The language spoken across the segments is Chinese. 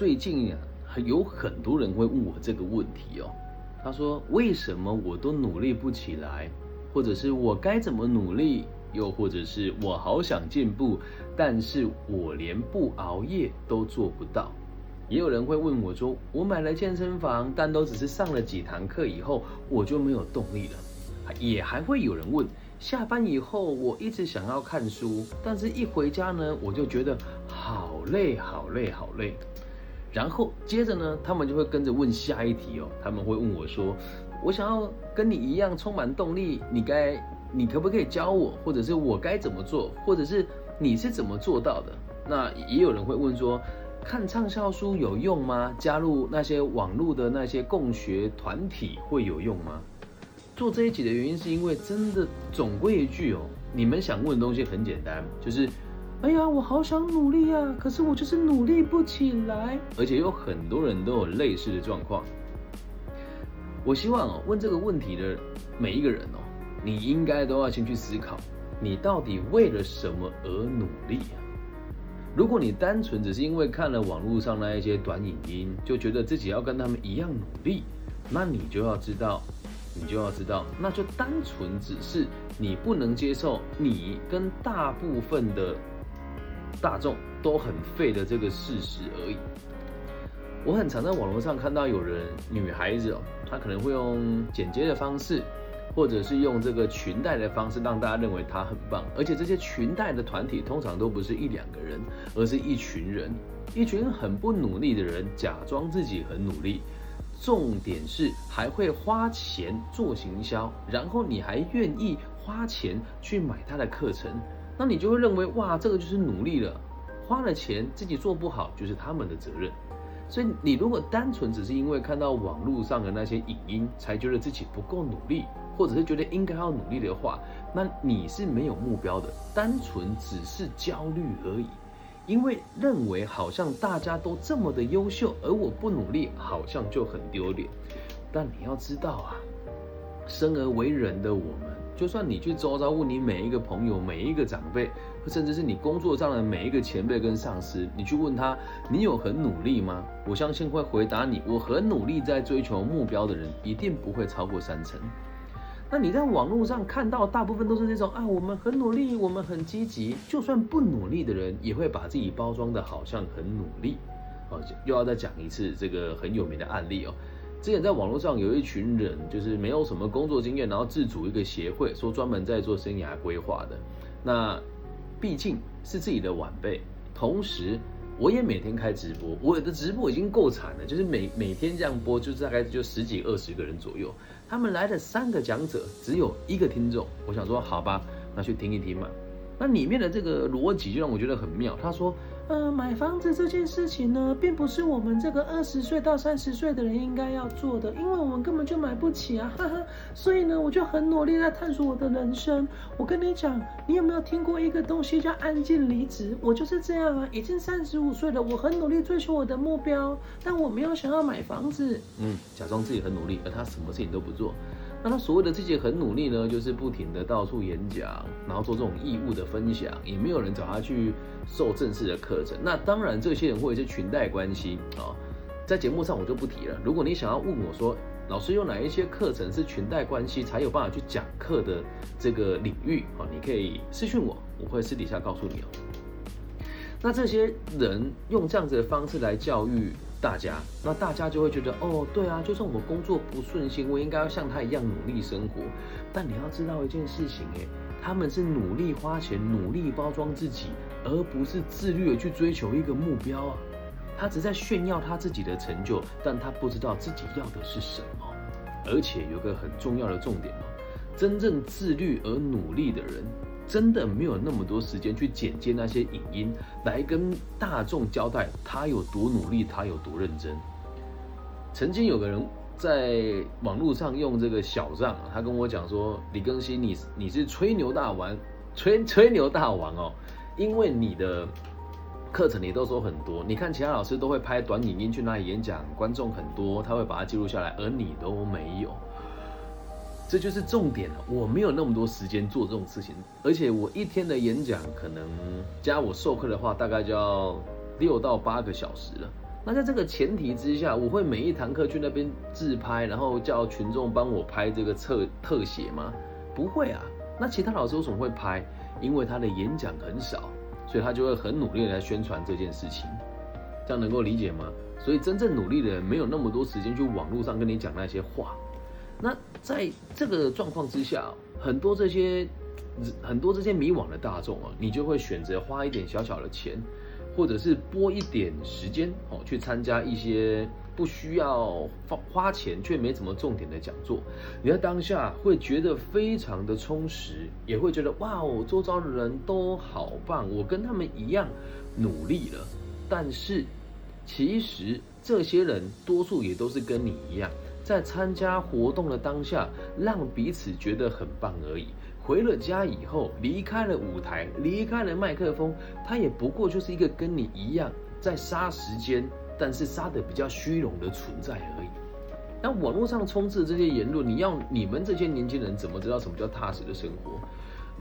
最近啊，有很多人会问我这个问题哦。他说：“为什么我都努力不起来？或者是我该怎么努力？又或者是我好想进步，但是我连不熬夜都做不到。”也有人会问我说：“我买了健身房，但都只是上了几堂课以后，我就没有动力了。”也还会有人问：“下班以后，我一直想要看书，但是一回家呢，我就觉得好累，好累，好累。”然后接着呢，他们就会跟着问下一题哦。他们会问我说：“我想要跟你一样充满动力，你该，你可不可以教我？或者是我该怎么做？或者是你是怎么做到的？”那也有人会问说：“看畅销书有用吗？加入那些网络的那些共学团体会有用吗？”做这一集的原因是因为真的总归一句哦，你们想问的东西很简单，就是。哎呀，我好想努力啊，可是我就是努力不起来。而且有很多人都有类似的状况。我希望哦，问这个问题的每一个人哦，你应该都要先去思考，你到底为了什么而努力？如果你单纯只是因为看了网络上那一些短影音，就觉得自己要跟他们一样努力，那你就要知道，你就要知道，那就单纯只是你不能接受你跟大部分的。大众都很废的这个事实而已。我很常在网络上看到有人，女孩子哦，她可能会用剪接的方式，或者是用这个裙带的方式，让大家认为她很棒。而且这些裙带的团体通常都不是一两个人，而是一群人，一群很不努力的人，假装自己很努力。重点是还会花钱做行销，然后你还愿意花钱去买他的课程。那你就会认为哇，这个就是努力了，花了钱自己做不好就是他们的责任。所以你如果单纯只是因为看到网络上的那些影音才觉得自己不够努力，或者是觉得应该要努力的话，那你是没有目标的，单纯只是焦虑而已。因为认为好像大家都这么的优秀，而我不努力好像就很丢脸。但你要知道啊，生而为人的我们。就算你去周遭问你每一个朋友、每一个长辈，甚至是你工作上的每一个前辈跟上司，你去问他，你有很努力吗？我相信会回答你，我很努力在追求目标的人，一定不会超过三成。那你在网络上看到，大部分都是那种啊，我们很努力，我们很积极，就算不努力的人，也会把自己包装的好像很努力。哦，又要再讲一次这个很有名的案例哦。之前在网络上有一群人，就是没有什么工作经验，然后自主一个协会，说专门在做生涯规划的。那毕竟是自己的晚辈，同时我也每天开直播，我的直播已经够惨了，就是每每天这样播，就大概就十几二十个人左右。他们来的三个讲者，只有一个听众。我想说，好吧，那去听一听嘛。那里面的这个逻辑就让我觉得很妙。他说。呃，买房子这件事情呢，并不是我们这个二十岁到三十岁的人应该要做的，因为我们根本就买不起啊，哈哈。所以呢，我就很努力在探索我的人生。我跟你讲，你有没有听过一个东西叫安静离职？我就是这样啊，已经三十五岁了，我很努力追求我的目标，但我没有想要买房子。嗯，假装自己很努力，而他什么事情都不做。那他所谓的自己很努力呢，就是不停的到处演讲，然后做这种义务的分享，也没有人找他去受正式的课程。那当然，这些人会有一些裙带关系啊，在节目上我就不提了。如果你想要问我说，老师有哪一些课程是裙带关系才有办法去讲课的这个领域啊，你可以私讯我，我会私底下告诉你哦。那这些人用这样子的方式来教育。大家，那大家就会觉得，哦，对啊，就算我工作不顺心，我应该要像他一样努力生活。但你要知道一件事情，哎，他们是努力花钱，努力包装自己，而不是自律的去追求一个目标啊。他只在炫耀他自己的成就，但他不知道自己要的是什么。而且有个很重要的重点哦，真正自律而努力的人。真的没有那么多时间去剪接那些影音，来跟大众交代他有多努力，他有多认真。曾经有个人在网络上用这个小账，他跟我讲说：“李更新，你你是吹牛大王，吹吹牛大王哦，因为你的课程你都说很多，你看其他老师都会拍短影音去那里演讲，观众很多，他会把它记录下来，而你都没有。”这就是重点了。我没有那么多时间做这种事情，而且我一天的演讲可能加我授课的话，大概就要六到八个小时了。那在这个前提之下，我会每一堂课去那边自拍，然后叫群众帮我拍这个特特写吗？不会啊。那其他老师为什么会拍？因为他的演讲很少，所以他就会很努力来宣传这件事情。这样能够理解吗？所以真正努力的人没有那么多时间去网络上跟你讲那些话。那在这个状况之下，很多这些很多这些迷惘的大众啊，你就会选择花一点小小的钱。或者是拨一点时间哦，去参加一些不需要花花钱却没怎么重点的讲座，你在当下会觉得非常的充实，也会觉得哇哦，周遭的人都好棒，我跟他们一样努力了。但是其实这些人多数也都是跟你一样，在参加活动的当下，让彼此觉得很棒而已。回了家以后，离开了舞台，离开了麦克风，他也不过就是一个跟你一样在杀时间，但是杀的比较虚荣的存在而已。那网络上充斥这些言论，你要你们这些年轻人怎么知道什么叫踏实的生活？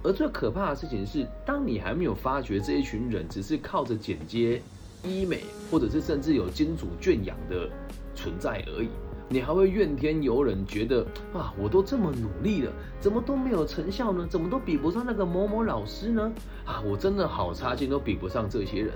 而最可怕的事情是，当你还没有发觉这一群人只是靠着剪接、医美，或者是甚至有金主圈养的存在而已。你还会怨天尤人，觉得啊，我都这么努力了，怎么都没有成效呢？怎么都比不上那个某某老师呢？啊，我真的好差劲，都比不上这些人。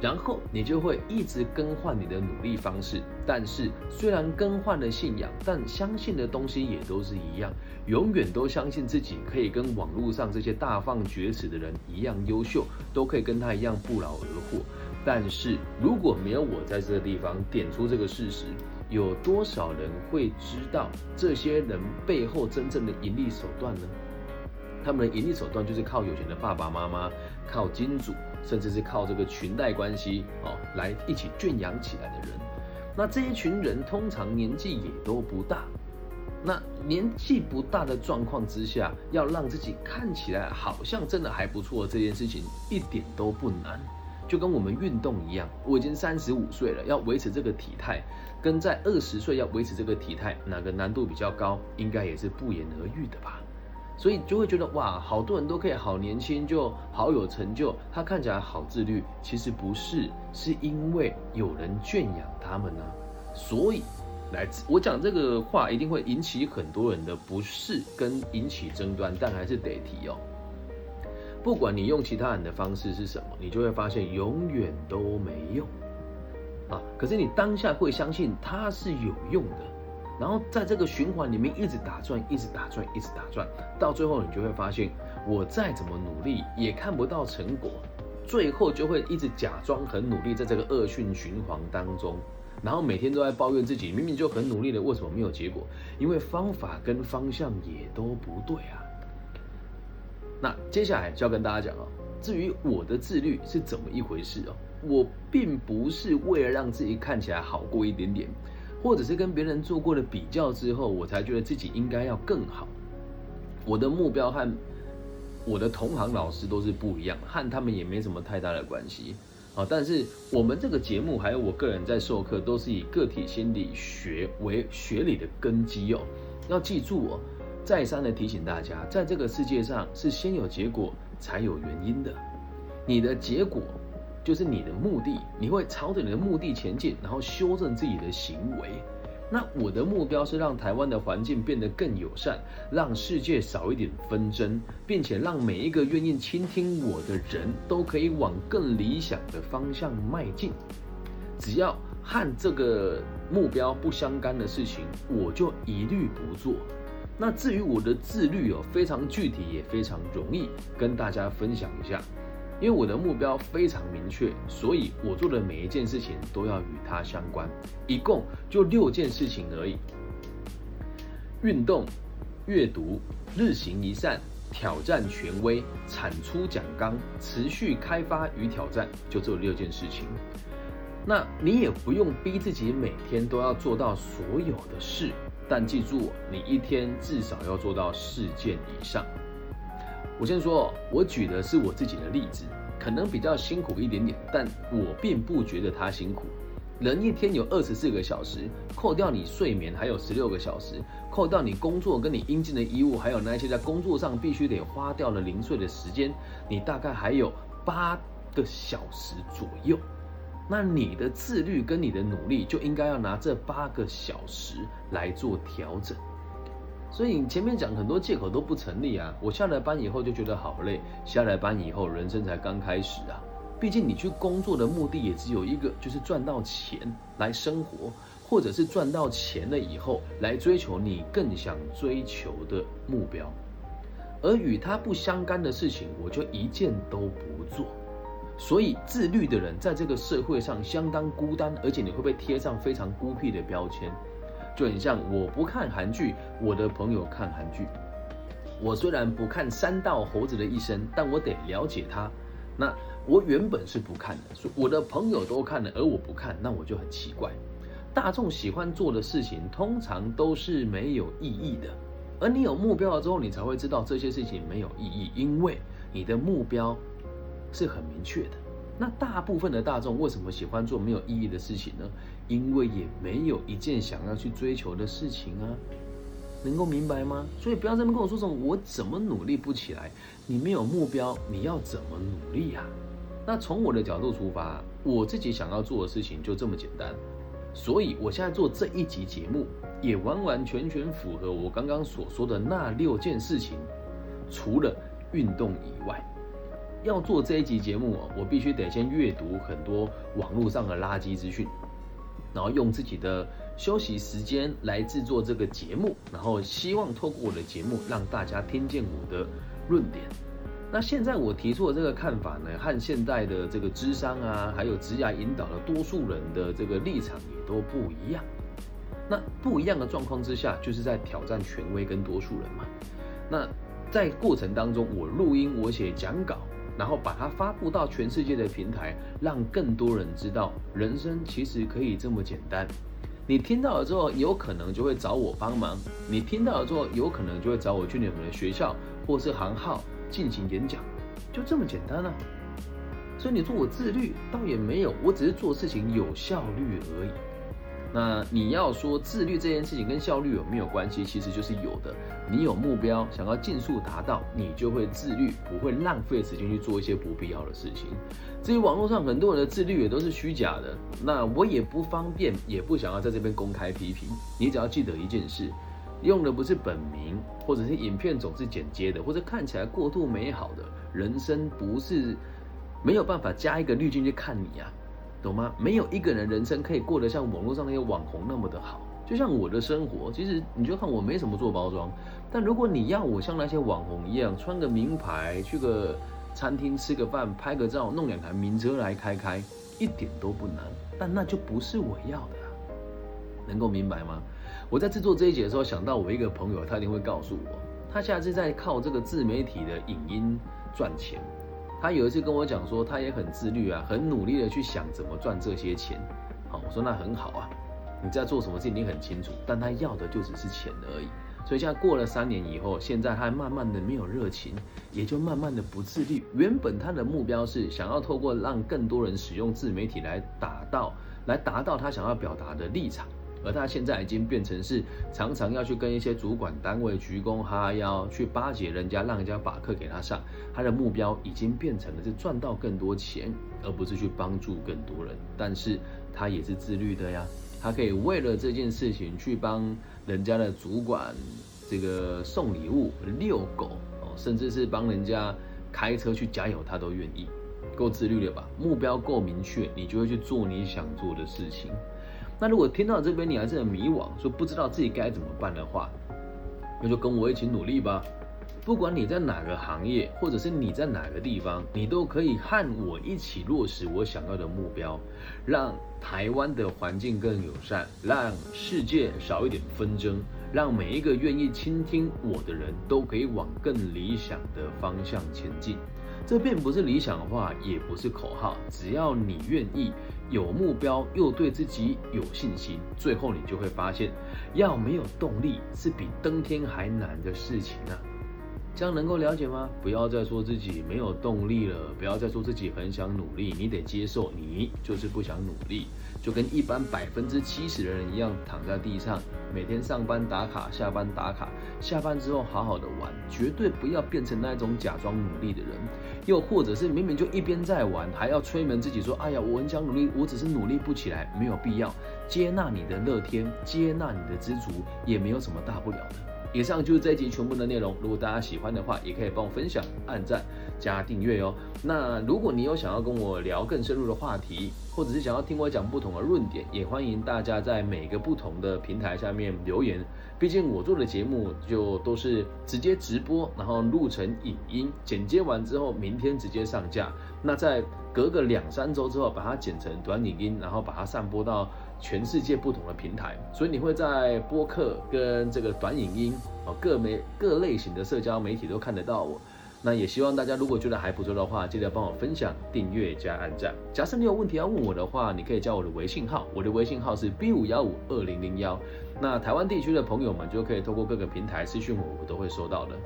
然后你就会一直更换你的努力方式，但是虽然更换了信仰，但相信的东西也都是一样，永远都相信自己可以跟网络上这些大放厥词的人一样优秀，都可以跟他一样不劳而获。但是如果没有我在这个地方点出这个事实，有多少人会知道这些人背后真正的盈利手段呢？他们的盈利手段就是靠有钱的爸爸妈妈、靠金主，甚至是靠这个裙带关系哦，来一起圈养起来的人。那这一群人通常年纪也都不大。那年纪不大的状况之下，要让自己看起来好像真的还不错，这件事情一点都不难。就跟我们运动一样，我已经三十五岁了，要维持这个体态，跟在二十岁要维持这个体态，哪个难度比较高？应该也是不言而喻的吧。所以就会觉得哇，好多人都可以好年轻，就好有成就，他看起来好自律。其实不是，是因为有人圈养他们呢。所以，来我讲这个话一定会引起很多人的不适跟引起争端，但还是得提哦。不管你用其他人的方式是什么，你就会发现永远都没用啊！可是你当下会相信它是有用的，然后在这个循环里面一直打转，一直打转，一直打转，到最后你就会发现，我再怎么努力也看不到成果，最后就会一直假装很努力，在这个恶性循环当中，然后每天都在抱怨自己明明就很努力了，为什么没有结果？因为方法跟方向也都不对啊！那接下来就要跟大家讲哦，至于我的自律是怎么一回事哦，我并不是为了让自己看起来好过一点点，或者是跟别人做过的比较之后，我才觉得自己应该要更好。我的目标和我的同行老师都是不一样，和他们也没什么太大的关系啊。但是我们这个节目还有我个人在授课，都是以个体心理学为学理的根基哦，要记住哦。再三的提醒大家，在这个世界上是先有结果才有原因的。你的结果就是你的目的，你会朝着你的目的前进，然后修正自己的行为。那我的目标是让台湾的环境变得更友善，让世界少一点纷争，并且让每一个愿意倾听我的人都可以往更理想的方向迈进。只要和这个目标不相干的事情，我就一律不做。那至于我的自律哦，非常具体也非常容易跟大家分享一下，因为我的目标非常明确，所以我做的每一件事情都要与它相关，一共就六件事情而已：运动、阅读、日行一善、挑战权威、产出奖纲、持续开发与挑战，就这六件事情。那你也不用逼自己每天都要做到所有的事。但记住，你一天至少要做到四件以上。我先说，我举的是我自己的例子，可能比较辛苦一点点，但我并不觉得它辛苦。人一天有二十四个小时，扣掉你睡眠还有十六个小时，扣掉你工作跟你应尽的义务，还有那些在工作上必须得花掉的零碎的时间，你大概还有八个小时左右。那你的自律跟你的努力就应该要拿这八个小时来做调整。所以你前面讲很多借口都不成立啊！我下了班以后就觉得好累，下了班以后人生才刚开始啊！毕竟你去工作的目的也只有一个，就是赚到钱来生活，或者是赚到钱了以后来追求你更想追求的目标。而与他不相干的事情，我就一件都不做。所以自律的人在这个社会上相当孤单，而且你会被贴上非常孤僻的标签，就很像我不看韩剧，我的朋友看韩剧。我虽然不看三道猴子的一生，但我得了解他。那我原本是不看的，我的朋友都看了，而我不看，那我就很奇怪。大众喜欢做的事情，通常都是没有意义的。而你有目标了之后，你才会知道这些事情没有意义，因为你的目标是很明确的。那大部分的大众为什么喜欢做没有意义的事情呢？因为也没有一件想要去追求的事情啊，能够明白吗？所以不要这么跟我说什么我怎么努力不起来，你没有目标，你要怎么努力呀？那从我的角度出发，我自己想要做的事情就这么简单，所以我现在做这一集节目。也完完全全符合我刚刚所说的那六件事情，除了运动以外，要做这一集节目哦，我必须得先阅读很多网络上的垃圾资讯，然后用自己的休息时间来制作这个节目，然后希望透过我的节目让大家听见我的论点。那现在我提出的这个看法呢，和现在的这个智商啊，还有职业引导的多数人的这个立场也都不一样。那不一样的状况之下，就是在挑战权威跟多数人嘛。那在过程当中，我录音，我写讲稿，然后把它发布到全世界的平台，让更多人知道，人生其实可以这么简单。你听到了之后，有可能就会找我帮忙；你听到了之后，有可能就会找我去你们的学校或是行号进行演讲，就这么简单啊。所以你说我自律，倒也没有，我只是做事情有效率而已。那你要说自律这件事情跟效率有没有关系？其实就是有的。你有目标，想要尽速达到，你就会自律，不会浪费时间去做一些不必要的事情。至于网络上很多人的自律也都是虚假的，那我也不方便，也不想要在这边公开批评。你只要记得一件事，用的不是本名，或者是影片总是剪接的，或者看起来过度美好的人生，不是没有办法加一个滤镜去看你啊。懂吗？没有一个人人生可以过得像网络上那些网红那么的好。就像我的生活，其实你就看我没什么做包装，但如果你要我像那些网红一样穿个名牌，去个餐厅吃个饭，拍个照，弄两台名车来开开，一点都不难。但那就不是我要的，能够明白吗？我在制作这一节的时候，想到我一个朋友，他一定会告诉我，他现在是在靠这个自媒体的影音赚钱。他有一次跟我讲说，他也很自律啊，很努力的去想怎么赚这些钱。好，我说那很好啊，你在做什么事情你很清楚，但他要的就只是钱而已。所以现在过了三年以后，现在他慢慢的没有热情，也就慢慢的不自律。原本他的目标是想要透过让更多人使用自媒体来达到，来达到他想要表达的立场。而他现在已经变成是常常要去跟一些主管单位鞠躬哈腰，去巴结人家，让人家把课给他上。他的目标已经变成了是赚到更多钱，而不是去帮助更多人。但是他也是自律的呀，他可以为了这件事情去帮人家的主管这个送礼物、遛狗哦，甚至是帮人家开车去加油，他都愿意。够自律了吧？目标够明确，你就会去做你想做的事情。那如果听到这边你还是很迷惘，说不知道自己该怎么办的话，那就跟我一起努力吧。不管你在哪个行业，或者是你在哪个地方，你都可以和我一起落实我想要的目标，让台湾的环境更友善，让世界少一点纷争，让每一个愿意倾听我的人都可以往更理想的方向前进。这并不是理想化，也不是口号，只要你愿意。有目标又对自己有信心，最后你就会发现，要没有动力是比登天还难的事情啊！这样能够了解吗？不要再说自己没有动力了，不要再说自己很想努力，你得接受你就是不想努力，就跟一般百分之七十的人一样，躺在地上，每天上班打卡，下班打卡，下班之后好好的玩，绝对不要变成那种假装努力的人，又或者是明明就一边在玩，还要催眠自己说，哎呀，我很想努力，我只是努力不起来，没有必要，接纳你的乐天，接纳你的知足，也没有什么大不了的。以上就是这一集全部的内容。如果大家喜欢的话，也可以帮我分享、按赞、加订阅哦。那如果你有想要跟我聊更深入的话题，或者是想要听我讲不同的论点，也欢迎大家在每个不同的平台下面留言。毕竟我做的节目就都是直接直播，然后录成影音，剪接完之后，明天直接上架。那在隔个两三周之后，把它剪成短影音，然后把它散播到。全世界不同的平台，所以你会在播客跟这个短影音哦各媒各类型的社交媒体都看得到我。那也希望大家如果觉得还不错的话，记得帮我分享、订阅加按赞。假设你有问题要问我的话，你可以加我的微信号，我的微信号是 B 五幺五二零零幺。那台湾地区的朋友们就可以透过各个平台私讯我，我都会收到的。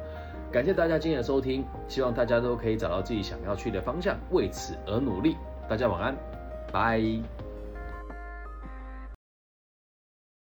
感谢大家今天的收听，希望大家都可以找到自己想要去的方向，为此而努力。大家晚安，拜。